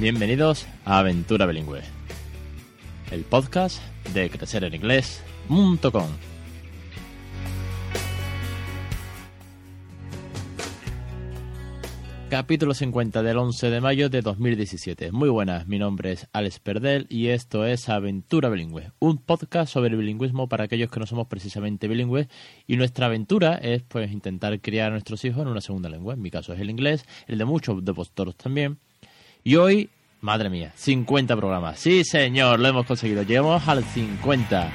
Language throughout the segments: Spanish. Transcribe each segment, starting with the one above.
Bienvenidos a Aventura Bilingüe, el podcast de crecereninglés.com. Capítulo 50 del 11 de mayo de 2017. Muy buenas, mi nombre es Alex Perdel y esto es Aventura Bilingüe, un podcast sobre bilingüismo para aquellos que no somos precisamente bilingües y nuestra aventura es pues intentar criar a nuestros hijos en una segunda lengua. En mi caso es el inglés, el de muchos de vosotros también. Y hoy, madre mía, 50 programas. Sí, señor, lo hemos conseguido. Llegamos al 50.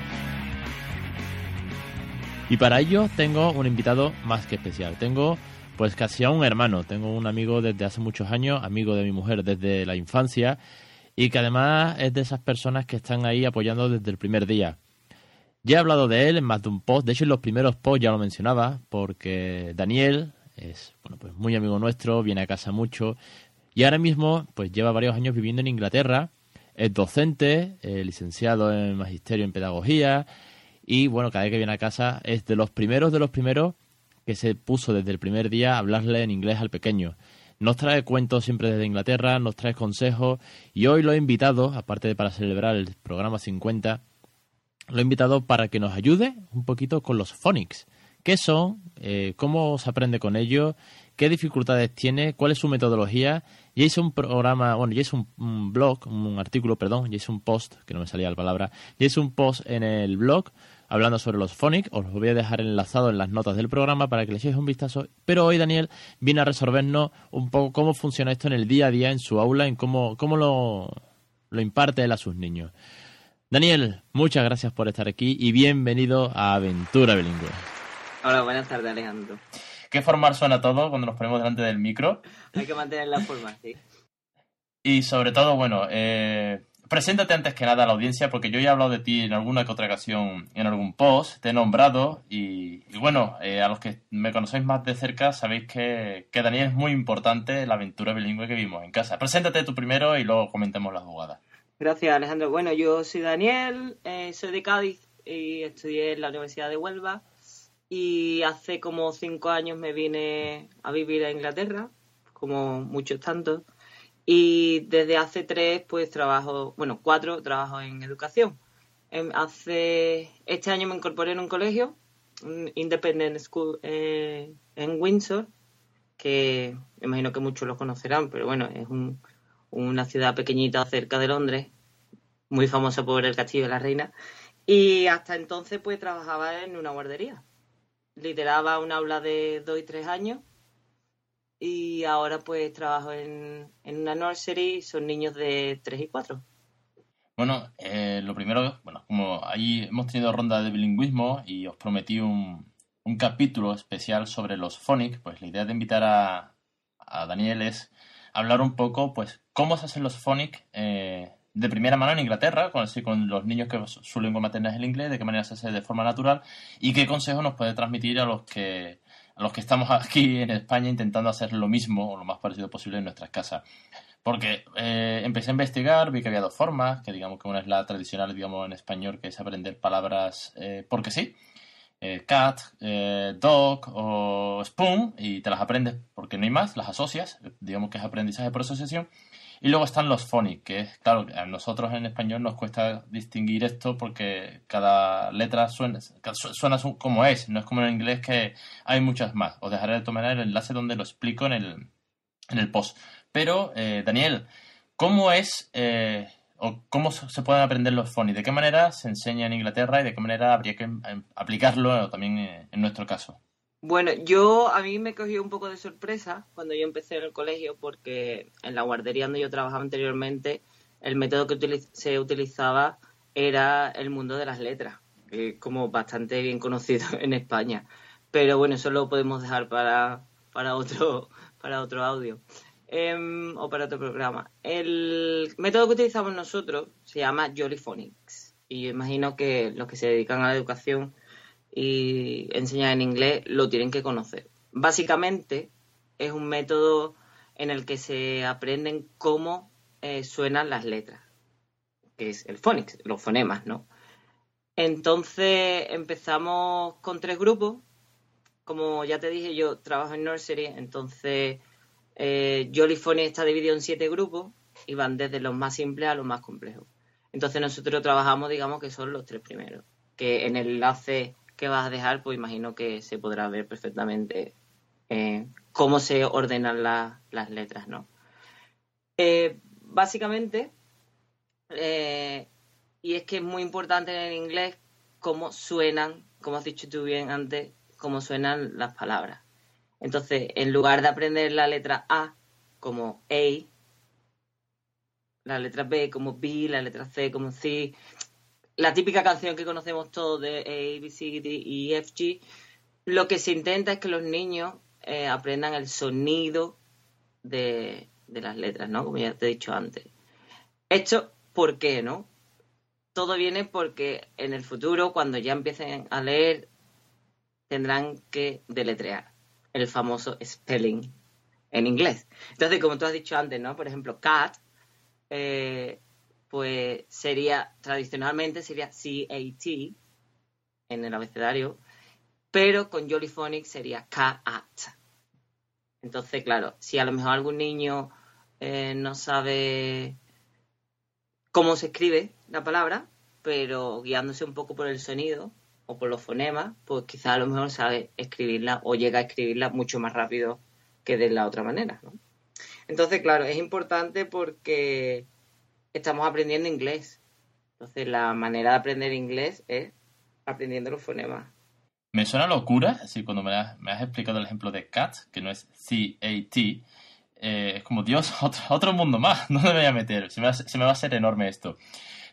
Y para ello tengo un invitado más que especial. Tengo pues casi a un hermano. Tengo un amigo desde hace muchos años, amigo de mi mujer desde la infancia y que además es de esas personas que están ahí apoyando desde el primer día. Ya he hablado de él en más de un post, de hecho en los primeros posts ya lo mencionaba, porque Daniel es bueno, pues muy amigo nuestro, viene a casa mucho y ahora mismo pues lleva varios años viviendo en Inglaterra, es docente, eh, licenciado en magisterio en pedagogía y bueno, cada vez que viene a casa es de los primeros de los primeros que se puso desde el primer día a hablarle en inglés al pequeño. Nos trae cuentos siempre desde Inglaterra, nos trae consejos y hoy lo he invitado, aparte de para celebrar el programa 50, lo he invitado para que nos ayude un poquito con los phonics. ¿Qué son? Eh, ¿Cómo se aprende con ellos? ¿Qué dificultades tiene? ¿Cuál es su metodología? Ya hice un programa, bueno, ya hice un, blog, un artículo, perdón, ya hice un post, que no me salía la palabra, ya hice un post en el blog hablando sobre los phonics. Os lo voy a dejar enlazado en las notas del programa para que le echéis un vistazo. Pero hoy Daniel viene a resolvernos un poco cómo funciona esto en el día a día, en su aula, en cómo, cómo lo, lo imparte él a sus niños. Daniel, muchas gracias por estar aquí y bienvenido a Aventura Bilingüe. Hola, buenas tardes, Alejandro. Qué formal suena todo cuando nos ponemos delante del micro. Hay que mantener la forma, sí. Y sobre todo, bueno, eh, Preséntate antes que nada a la audiencia, porque yo ya he hablado de ti en alguna que otra ocasión, en algún post, te he nombrado, y, y bueno, eh, a los que me conocéis más de cerca sabéis que, que, Daniel es muy importante la aventura bilingüe que vimos en casa. Preséntate tú primero y luego comentemos la jugada. Gracias, Alejandro. Bueno, yo soy Daniel, eh, soy de Cádiz y estudié en la Universidad de Huelva, y hace como cinco años me vine a vivir a Inglaterra, como muchos tantos. Y desde hace tres, pues trabajo, bueno, cuatro, trabajo en educación. Hace, este año me incorporé en un colegio, un Independent School eh, en Windsor, que me imagino que muchos lo conocerán, pero bueno, es un, una ciudad pequeñita cerca de Londres, muy famosa por el Castillo de la Reina. Y hasta entonces, pues trabajaba en una guardería. Lideraba un aula de dos y tres años y ahora pues trabajo en, en una nursery, son niños de 3 y 4. Bueno, eh, lo primero, bueno, como ahí hemos tenido ronda de bilingüismo y os prometí un, un capítulo especial sobre los phonics, pues la idea de invitar a, a Daniel es hablar un poco, pues, cómo se hacen los phonics eh, de primera mano en Inglaterra, con, con los niños que su lengua materna es el inglés, de qué manera se hace de forma natural y qué consejo nos puede transmitir a los que a los que estamos aquí en España intentando hacer lo mismo o lo más parecido posible en nuestras casas. Porque eh, empecé a investigar, vi que había dos formas, que digamos que una es la tradicional, digamos en español, que es aprender palabras eh, porque sí, eh, cat, eh, dog o spoon, y te las aprendes porque no hay más, las asocias, digamos que es aprendizaje por asociación. Y luego están los phonics, que es, claro, a nosotros en español nos cuesta distinguir esto porque cada letra suena, suena como es, no es como en inglés que hay muchas más. Os dejaré de tomar el enlace donde lo explico en el, en el post. Pero, eh, Daniel, ¿cómo es eh, o cómo se pueden aprender los phonics? ¿De qué manera se enseña en Inglaterra y de qué manera habría que em, aplicarlo también en nuestro caso? Bueno, yo a mí me cogió un poco de sorpresa cuando yo empecé en el colegio porque en la guardería donde yo trabajaba anteriormente el método que se utilizaba era el mundo de las letras, que es como bastante bien conocido en España. Pero bueno, eso lo podemos dejar para, para, otro, para otro audio eh, o para otro programa. El método que utilizamos nosotros se llama Jollyphonics y imagino que los que se dedican a la educación y enseñar en inglés lo tienen que conocer. Básicamente es un método en el que se aprenden cómo eh, suenan las letras, que es el phonics, los fonemas, ¿no? Entonces empezamos con tres grupos. Como ya te dije, yo trabajo en nursery, entonces eh, Jolly Phonics está dividido en siete grupos y van desde los más simples a los más complejos. Entonces nosotros trabajamos, digamos que son los tres primeros, que en el enlace que vas a dejar, pues imagino que se podrá ver perfectamente eh, cómo se ordenan las letras, ¿no? Eh, básicamente, eh, y es que es muy importante en el inglés cómo suenan, como has dicho tú bien antes, cómo suenan las palabras. Entonces, en lugar de aprender la letra A como A, la letra B como B, la letra C como C, la típica canción que conocemos todos de A, B, C, D y F, G, lo que se intenta es que los niños eh, aprendan el sonido de, de, las letras, ¿no? Como ya te he dicho antes. Esto, ¿por qué, no? Todo viene porque en el futuro, cuando ya empiecen a leer, tendrán que deletrear el famoso spelling en inglés. Entonces, como tú has dicho antes, ¿no? Por ejemplo, cat, eh, pues sería, tradicionalmente sería C-A-T en el abecedario, pero con Jollyphonic sería K-A-T. Entonces, claro, si a lo mejor algún niño eh, no sabe cómo se escribe la palabra, pero guiándose un poco por el sonido o por los fonemas, pues quizá a lo mejor sabe escribirla o llega a escribirla mucho más rápido que de la otra manera, ¿no? Entonces, claro, es importante porque estamos aprendiendo inglés. Entonces, la manera de aprender inglés es aprendiendo los fonemas. Me suena locura, así cuando me has, explicado el ejemplo de cat, que no es C-A-T, eh, es como, Dios, otro, mundo más, no me voy a meter, se me va, a hacer enorme esto.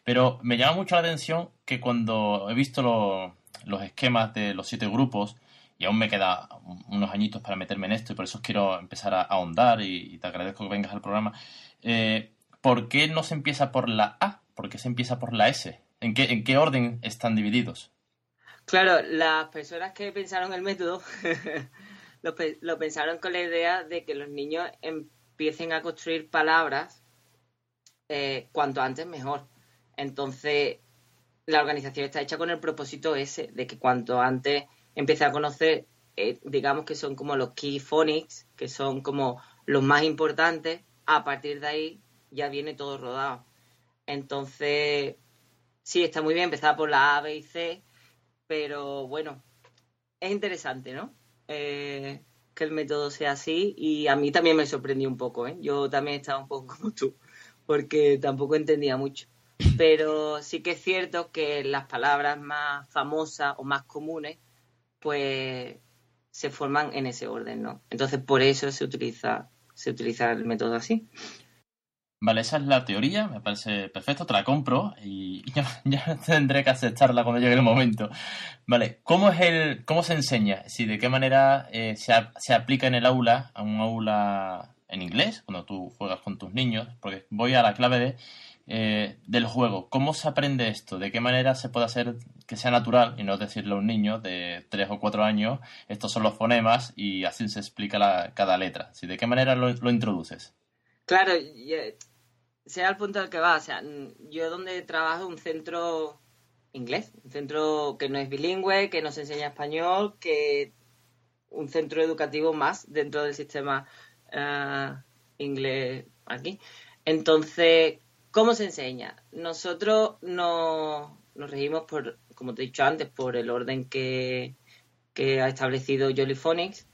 Pero me llama mucho la atención que cuando he visto los esquemas de los siete grupos, y aún me queda unos añitos para meterme en esto, y por eso quiero empezar a, ahondar, y, te agradezco que vengas al programa, eh, ¿por qué no se empieza por la A? ¿Por qué se empieza por la S? ¿En qué, en qué orden están divididos? Claro, las personas que pensaron el método lo, pensaron con la idea de que los niños empiecen a construir palabras eh, cuanto antes mejor. Entonces, la organización está hecha con el propósito ese, de que cuanto antes empiece a conocer, eh, digamos que son como los key phonics, que son como los más importantes, a partir de ahí ya viene todo rodado. Entonces, sí, está muy bien empezar por la A, B y C, pero bueno, es interesante, ¿no? Eh, que el método sea así y a mí también me sorprendió un poco, ¿eh? Yo también estaba un poco como tú, porque tampoco entendía mucho. Pero sí que es cierto que las palabras más famosas o más comunes, pues se forman en ese orden, ¿no? Entonces por eso se utiliza, se utiliza el método así. Vale, esa es la teoría, me parece perfecto, te la compro y ya, tendré que aceptarla cuando llegue el momento. Vale, ¿cómo es el, cómo se enseña? Si de qué manera eh, se, se, aplica en el aula, a un aula en inglés, cuando tú juegas con tus niños, porque voy a la clave de, eh, del juego. ¿Cómo se aprende esto? ¿De qué manera se puede hacer que sea natural y no decirle a un niño de tres o cuatro años, estos son los fonemas y así se explica la, cada letra? Si ¿De qué manera lo, lo introduces? Claro, sea el punto al que va. O sea, yo donde trabajo un centro inglés, un centro que no es bilingüe, que nos enseña español, que un centro educativo más dentro del sistema eh, inglés aquí. Entonces, ¿cómo se enseña? Nosotros nos, nos regimos por, como te he dicho antes, por el orden que, que ha establecido Jolly Phonics.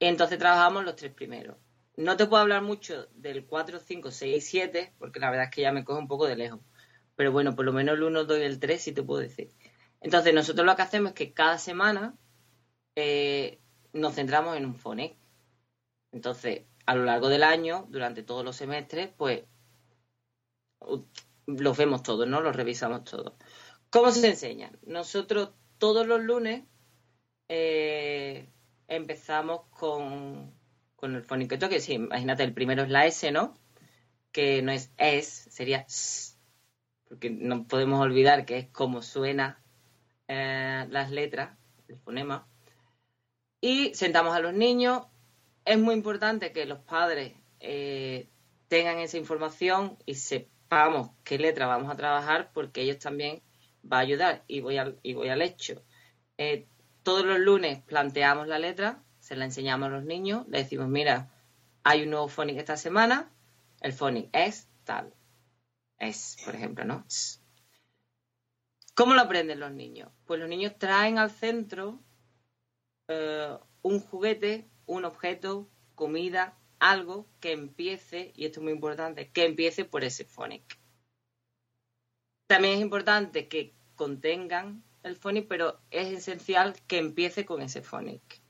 Entonces trabajamos los tres primeros. No te puedo hablar mucho del 4, 5, 6, 7, porque la verdad es que ya me coge un poco de lejos. Pero bueno, por lo menos el 1, 2 y el 3 sí te puedo decir. Entonces, nosotros lo que hacemos es que cada semana eh, nos centramos en un phonic. Entonces, a lo largo del año, durante todos los semestres, pues los vemos todos, ¿no? Los revisamos todos. ¿Cómo se enseña? Nosotros todos los lunes eh, empezamos con con el fónico que sí, imagínate, el primero es la S, ¿no? Que no es S, sería S, porque no podemos olvidar que es como suena eh, las letras, el fonema. Y sentamos a los niños. Es muy importante que los padres eh, tengan esa información y sepamos qué letra vamos a trabajar porque ellos también va a ayudar. Y voy al, y voy al hecho. Eh, todos los lunes planteamos la letra se la enseñamos a los niños, le decimos, mira, hay un nuevo phonic esta semana, el phonic es tal. Es, por ejemplo, ¿no? ¿Cómo lo aprenden los niños? Pues los niños traen al centro eh, un juguete, un objeto, comida, algo que empiece, y esto es muy importante, que empiece por ese phonic. También es importante que contengan el phonic, pero es esencial que empiece con ese phonic,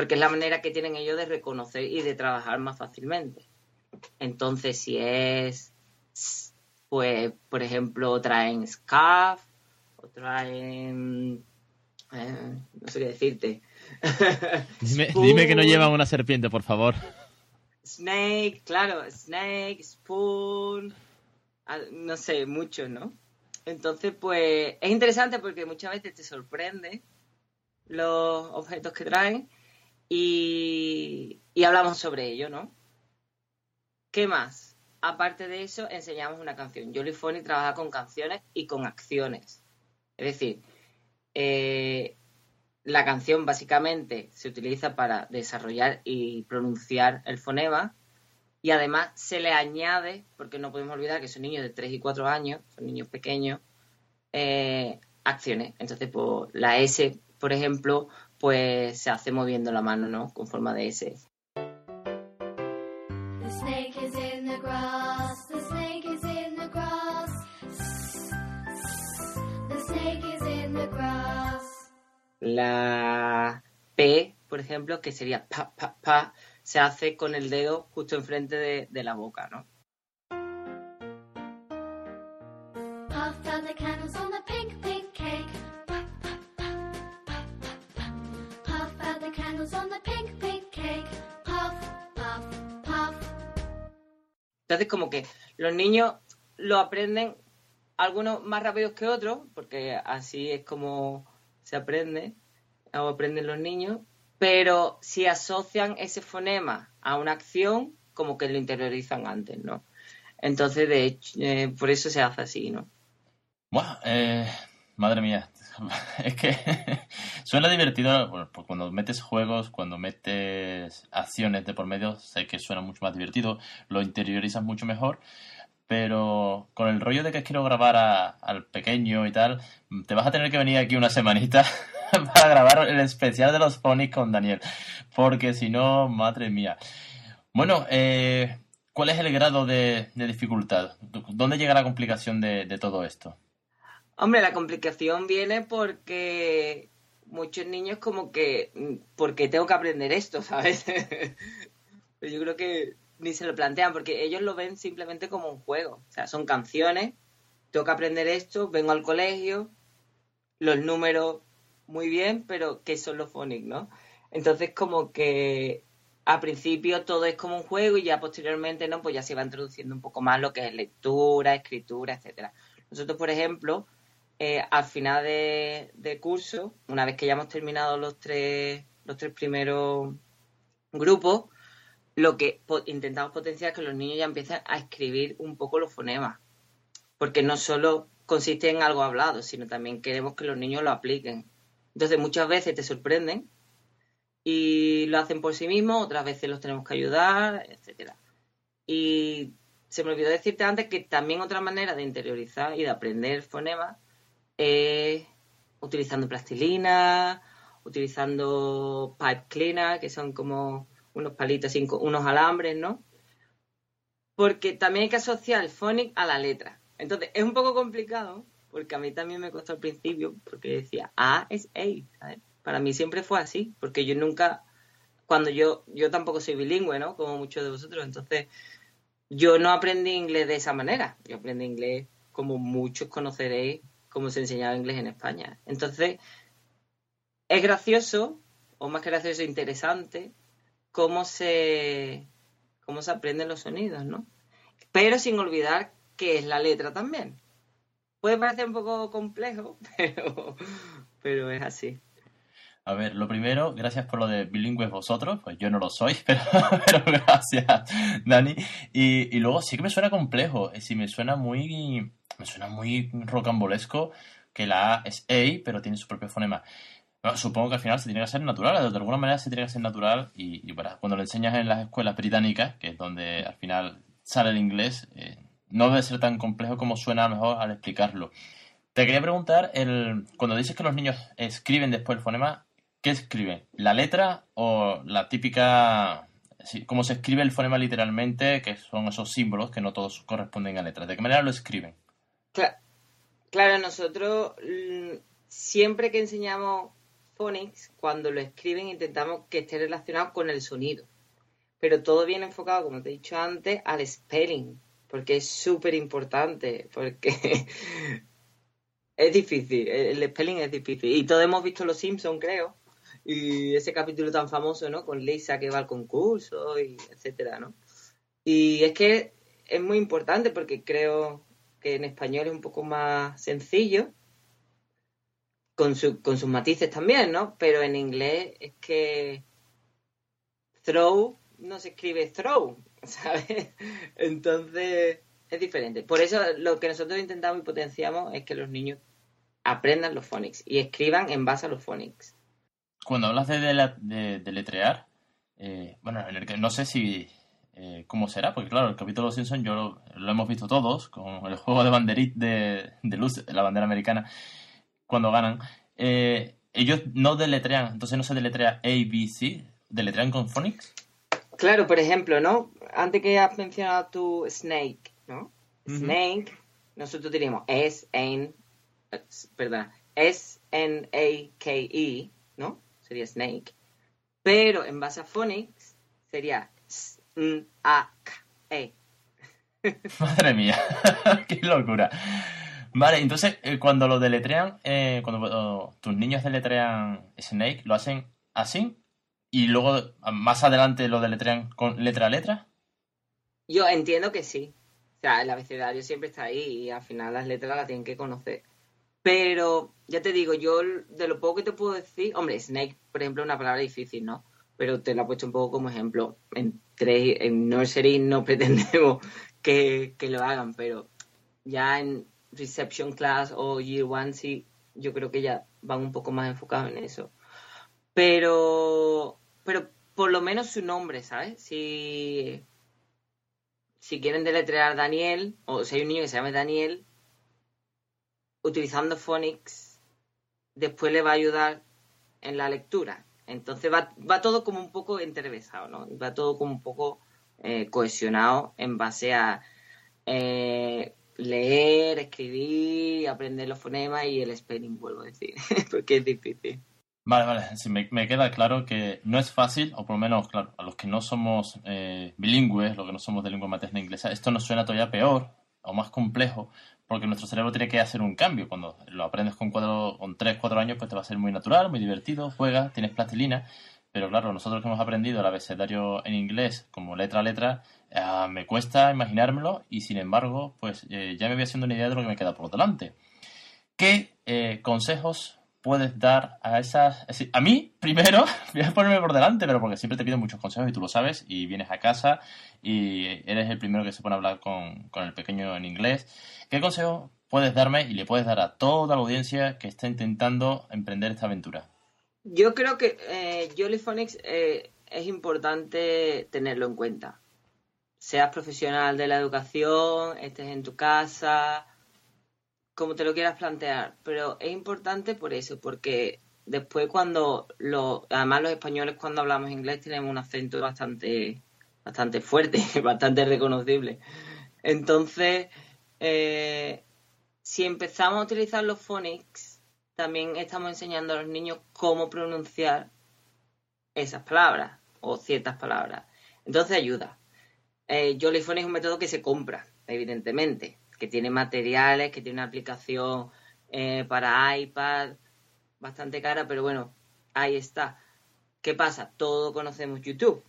porque es la manera que tienen ellos de reconocer y de trabajar más fácilmente. Entonces, si es, pues, por ejemplo, traen scarf, o traen, eh, no sé qué decirte. dime, que no llevan una serpiente, por favor. Snake, claro, snake, spoon, no sé, mucho, ¿no? Entonces, pues es interesante porque muchas veces te sorprende los objetos que traen y, y hablamos sobre ello, ¿no? ¿Qué más? Aparte de eso, enseñamos una canción. Jolly Phony trabaja con canciones y con acciones. Es decir, eh, la canción básicamente se utiliza para desarrollar y pronunciar el fonema y además se le añade, porque no podemos olvidar que son niños de 3 y 4 años, son niños pequeños, eh, acciones. Entonces, pues, la S, por ejemplo, pues se hace moviendo la mano, ¿no? Con forma de S. La P, por ejemplo, que sería pa, pa, pa, se hace con el dedo justo enfrente de, de la boca, ¿no? Entonces, como que los niños lo aprenden, algunos más rápidos que otros, porque así es como se aprende, o aprenden los niños, pero si asocian ese fonema a una acción, como que lo interiorizan antes, ¿no? Entonces, de hecho, eh, por eso se hace así, ¿no? Bueno, eh, madre mía, es que suena divertido cuando metes juegos, cuando metes acciones de por medio, sé que suena mucho más divertido, lo interiorizas mucho mejor, pero con el rollo de que quiero grabar al pequeño y tal, te vas a tener que venir aquí una semanita para grabar el especial de los ponies con Daniel, porque si no, madre mía. Bueno, eh, ¿cuál es el grado de, dificultad? ¿Dónde llega la complicación de, todo esto? Hombre, la complicación viene porque muchos niños como que, ¿por qué tengo que aprender esto, sabes? yo creo que ni se lo plantean porque ellos lo ven simplemente como un juego. O sea, son canciones, tengo que aprender esto, vengo al colegio, los números muy bien, pero ¿qué son los phonics, no? Entonces, como que a principio todo es como un juego y ya posteriormente, ¿no? Pues ya se va introduciendo un poco más lo que es lectura, escritura, etcétera. Nosotros, por ejemplo, eh, al final de, de, curso, una vez que ya hemos terminado los tres, los tres primeros grupos, lo que intentamos potenciar es que los niños ya empiecen a escribir un poco los fonemas, porque no solo consiste en algo hablado, sino también queremos que los niños lo apliquen. Entonces muchas veces te sorprenden y lo hacen por sí mismos, otras veces los tenemos que ayudar, etcétera. Y se me olvidó decirte antes que también otra manera de interiorizar y de aprender fonemas es utilizando plastilina, utilizando pipe cleaner, que son como unos palitos, unos alambres, ¿no? Porque también hay que asociar el phonic a la letra. Entonces, es un poco complicado, porque a mí también me costó al principio, porque decía A es A, Para mí siempre fue así, porque yo nunca, cuando yo, yo tampoco soy bilingüe, ¿no? Como muchos de vosotros, entonces yo no aprendí inglés de esa manera, yo aprendí inglés como muchos conoceréis, como se enseñaba inglés en España. Entonces, es gracioso, o más que gracioso, interesante, cómo se, cómo se aprenden los sonidos, ¿no? Pero sin olvidar que es la letra también. Puede parecer un poco complejo, pero, pero es así. A ver, lo primero, gracias por lo de bilingües vosotros, pues yo no lo soy, pero, gracias, Dani. Y, y, luego sí que me suena complejo, sí me suena muy, me suena muy rocambolesco que la A es A, pero tiene su propio fonema supongo que al final se tiene que hacer natural, de alguna manera se tiene que hacer natural y, cuando lo enseñas en las escuelas británicas, que es donde al final sale el inglés, eh, no debe ser tan complejo como suena mejor al explicarlo. Te quería preguntar, el, cuando dices que los niños escriben después el fonema, ¿qué escriben? ¿La letra o la típica... cómo se escribe el fonema literalmente, que son esos símbolos que no todos corresponden a letras? ¿De qué manera lo escriben? Claro, nosotros mm, siempre que enseñamos phonics, cuando lo escriben intentamos que esté relacionado con el sonido. Pero todo viene enfocado, como te he dicho antes, al spelling, porque es súper importante, porque es difícil, el spelling es difícil. Y todos hemos visto Los Simpsons, creo, y ese capítulo tan famoso, ¿no? Con Lisa que va al concurso, y etcétera, ¿no? Y es que es muy importante porque creo que en español es un poco más sencillo, con, con sus matices también, ¿no? Pero en inglés es que throw no se escribe throw, ¿sabes? Entonces es diferente. Por eso lo que nosotros intentamos y potenciamos es que los niños aprendan los phonics y escriban en base a los phonics. Cuando hablas de, de, letrear, eh, bueno, en el que no sé si eh, cómo será, porque claro, el capítulo de Simpson yo lo, hemos visto todos, con el juego de banderit de, de luz, la bandera americana, cuando ganan. Eh, ellos no deletrean, entonces no se deletrea A, B, C, deletrean con phonics. Claro, por ejemplo, ¿no? Antes que has mencionado tu Snake, ¿no? Snake, nosotros diríamos S, N, perdón, S, N, A, K, E, ¿no? Sería Snake. Pero en base a phonics sería S, N, A, K, E. Madre mía, qué locura. Vale, entonces eh, cuando lo deletrean, eh, cuando tus niños deletrean Snake, ¿lo hacen así? ¿Y luego más adelante lo deletrean con letra a letra? Yo entiendo que sí. O sea, el abecedario siempre está ahí y al final las letras las tienen que conocer. Pero ya te digo, yo de lo poco que te puedo decir, hombre, Snake, por ejemplo, es una palabra difícil, ¿no? Pero te la he puesto un poco como ejemplo. En, tres, en Nursery no pretendemos que, que lo hagan, pero ya en Reception Class o Year One sí, yo creo que ya van un poco más enfocados en eso. Pero, pero por lo menos su nombre, ¿sabes? Si, si quieren deletrear Daniel, o si hay un niño que se llame Daniel, utilizando Phonics, después le va a ayudar en la lectura. Entonces va, va todo como un poco entrevesado, ¿no? Va todo como un poco eh, cohesionado en base a eh, leer, escribir, aprender los fonemas y el spelling, vuelvo a decir, porque es difícil. Vale, vale, sí, me, queda claro que no es fácil, o por lo menos, claro, a los que no somos eh, bilingües, los que no somos de lengua materna inglesa, esto nos suena todavía peor o más complejo, porque nuestro cerebro tiene que hacer un cambio. Cuando lo aprendes con, cuatro, con 3, 4 años, pues te va a ser muy natural, muy divertido, juegas, tienes plastilina, pero claro, nosotros que hemos aprendido el abecedario en inglés como letra a letra, Ah, me cuesta imaginármelo y sin embargo, pues eh, ya me voy haciendo una idea de lo que me queda por delante. ¿Qué eh, consejos puedes dar a esas... a mí, primero, voy a ponerme por delante, pero porque siempre te pido muchos consejos y tú lo sabes, y vienes a casa y eres el primero que se pone a hablar con, con el pequeño en inglés. ¿Qué consejo puedes darme y le puedes dar a toda la audiencia que está intentando emprender esta aventura? Yo creo que eh, eh es importante tenerlo en cuenta seas profesional de la educación, estés en tu casa, como te lo quieras plantear. Pero es importante por eso, porque después cuando lo, además los españoles cuando hablamos inglés tenemos un acento bastante, bastante fuerte, bastante reconocible. Entonces, eh, si empezamos a utilizar los phonics, también estamos enseñando a los niños cómo pronunciar esas palabras o ciertas palabras. Entonces ayuda. Eh, Jollyphone es un método que se compra, evidentemente, que tiene materiales, que tiene una aplicación eh, para iPad bastante cara, pero bueno, ahí está. ¿Qué pasa? Todos conocemos YouTube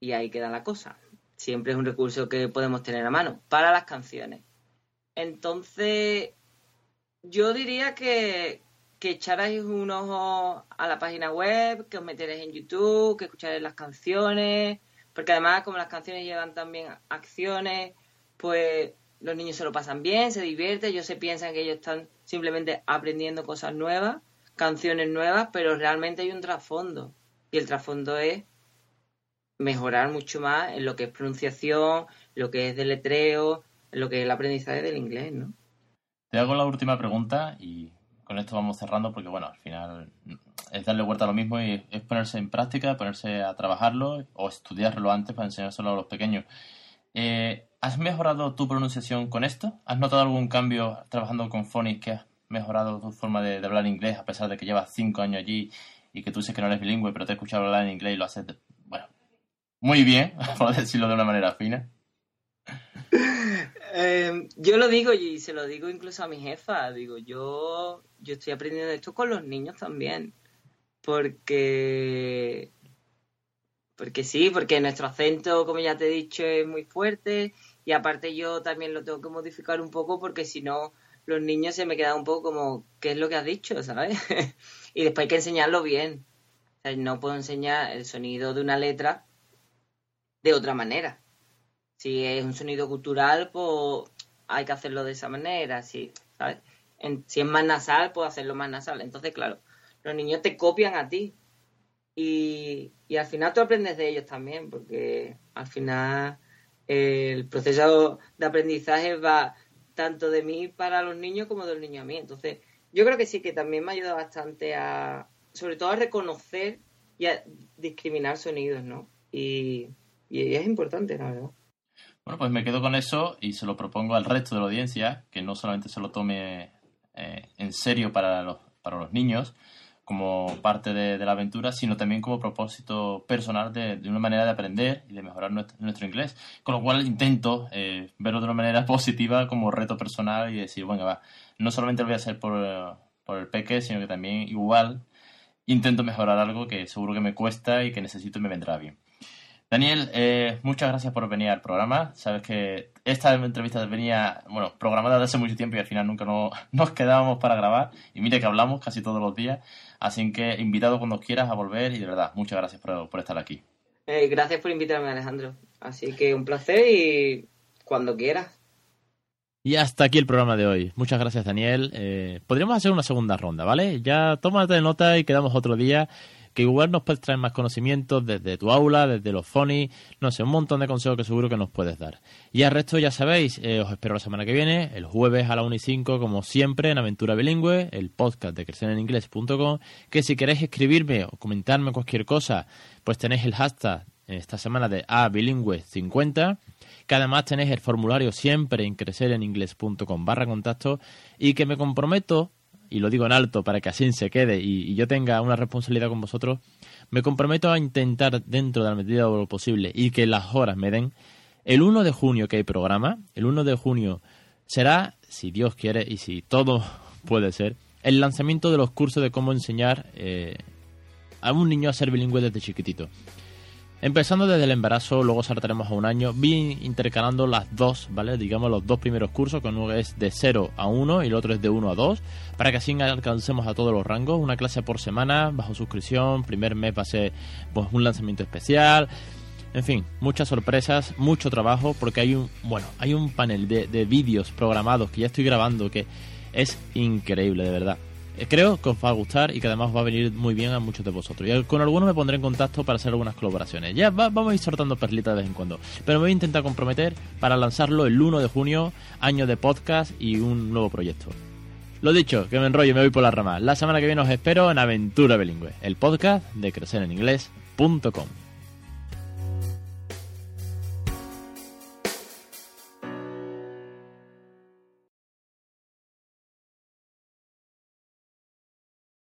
y ahí queda la cosa. Siempre es un recurso que podemos tener a mano para las canciones. Entonces, yo diría que, que echarais un ojo a la página web, que os meteréis en YouTube, que escucharéis las canciones, porque además, como las canciones llevan también acciones, pues los niños se lo pasan bien, se divierten, ellos se piensan que ellos están simplemente aprendiendo cosas nuevas, canciones nuevas, pero realmente hay un trasfondo. Y el trasfondo es mejorar mucho más en lo que es pronunciación, lo que es deletreo, lo que es el aprendizaje del inglés, ¿no? Te hago la última pregunta y con esto vamos cerrando porque, bueno, al final es darle vuelta a lo mismo y es ponerse en práctica, ponerse a trabajarlo o estudiarlo antes para enseñárselo a los pequeños. Eh, ¿Has mejorado tu pronunciación con esto? ¿Has notado algún cambio trabajando con Phonics que has mejorado tu forma de, hablar inglés a pesar de que llevas cinco años allí y que tú dices que no eres bilingüe, pero te he escuchado hablar en inglés y lo haces, bueno, muy bien, por decirlo de una manera fina? Eh, yo lo digo y se lo digo incluso a mi jefa, digo, yo, yo estoy aprendiendo esto con los niños también, porque, porque sí, porque nuestro acento, como ya te he dicho, es muy fuerte y aparte yo también lo tengo que modificar un poco porque si no los niños se me quedan un poco como, ¿qué es lo que has dicho? ¿Sabes? y después hay que enseñarlo bien. no puedo enseñar el sonido de una letra de otra manera si es un sonido cultural, pues hay que hacerlo de esa manera. Si, ¿sabes? si es más nasal, pues hacerlo más nasal. Entonces, claro, los niños te copian a ti. Y, al final tú aprendes de ellos también, porque al final el proceso de aprendizaje va tanto de mí para los niños como del niño a mí. Entonces, yo creo que sí que también me ayuda bastante a, sobre todo a reconocer y a discriminar sonidos, ¿no? Y, y es importante, la verdad. Bueno, pues me quedo con eso y se lo propongo al resto de la audiencia, que no solamente se lo tome eh, en serio para los, para los niños, como parte de, la aventura, sino también como propósito personal de, una manera de aprender y de mejorar nuestro, inglés. Con lo cual intento eh, verlo de una manera positiva como reto personal y decir, bueno, va, no solamente lo voy a hacer por, por el peque, sino que también igual intento mejorar algo que seguro que me cuesta y que necesito y me vendrá bien. Daniel, eh, muchas gracias por venir al programa. Sabes que esta entrevista venía, bueno, programada desde hace mucho tiempo y al final nunca nos quedábamos para grabar. Y mire que hablamos casi todos los días. Así que invitado cuando quieras a volver y de verdad, muchas gracias por, estar aquí. Eh, gracias por invitarme, Alejandro. Así que un placer y cuando quieras. Y hasta aquí el programa de hoy. Muchas gracias, Daniel. Eh, podríamos hacer una segunda ronda, ¿vale? Ya tómate nota y quedamos otro día que igual nos puedes traer más conocimientos desde tu aula, desde los phonies, no sé, un montón de consejos que seguro que nos puedes dar. Y al resto ya sabéis, eh, os espero la semana que viene, el jueves a la 1 y 5, como siempre, en Aventura Bilingüe, el podcast de crecereningles.com, que si queréis escribirme o comentarme cualquier cosa, pues tenéis el hashtag esta semana de abilingüe50 que además tenéis el formulario siempre en crecereningles.com barra contacto y que me comprometo y lo digo en alto para que así se quede y, yo tenga una responsabilidad con vosotros, me comprometo a intentar dentro de la medida de lo posible y que las horas me den. El 1 de junio que hay programa, el 1 de junio será, si Dios quiere y si todo puede ser, el lanzamiento de los cursos de cómo enseñar eh, a un niño a ser bilingüe desde chiquitito. Empezando desde el embarazo, luego saltaremos a un año, vi intercalando las dos, ¿vale? Digamos los dos primeros cursos, que uno es de 0 a 1 y el otro es de 1 a 2, para que así alcancemos a todos los rangos, una clase por semana, bajo suscripción, primer mes va a ser pues, un lanzamiento especial, en fin, muchas sorpresas, mucho trabajo, porque hay un, bueno, hay un panel de, de vídeos programados que ya estoy grabando que es increíble, de verdad. Creo que os va a gustar y que además va a venir muy bien a muchos de vosotros. Y con algunos me pondré en contacto para hacer algunas colaboraciones. Ya vamos a ir soltando perlitas de vez en cuando. Pero me voy a intentar comprometer para lanzarlo el 1 de junio, año de podcast y un nuevo proyecto. Lo dicho, que me enrollo y me voy por la rama. La semana que viene os espero en Aventura Bilingüe, el podcast de crecereninglés.com.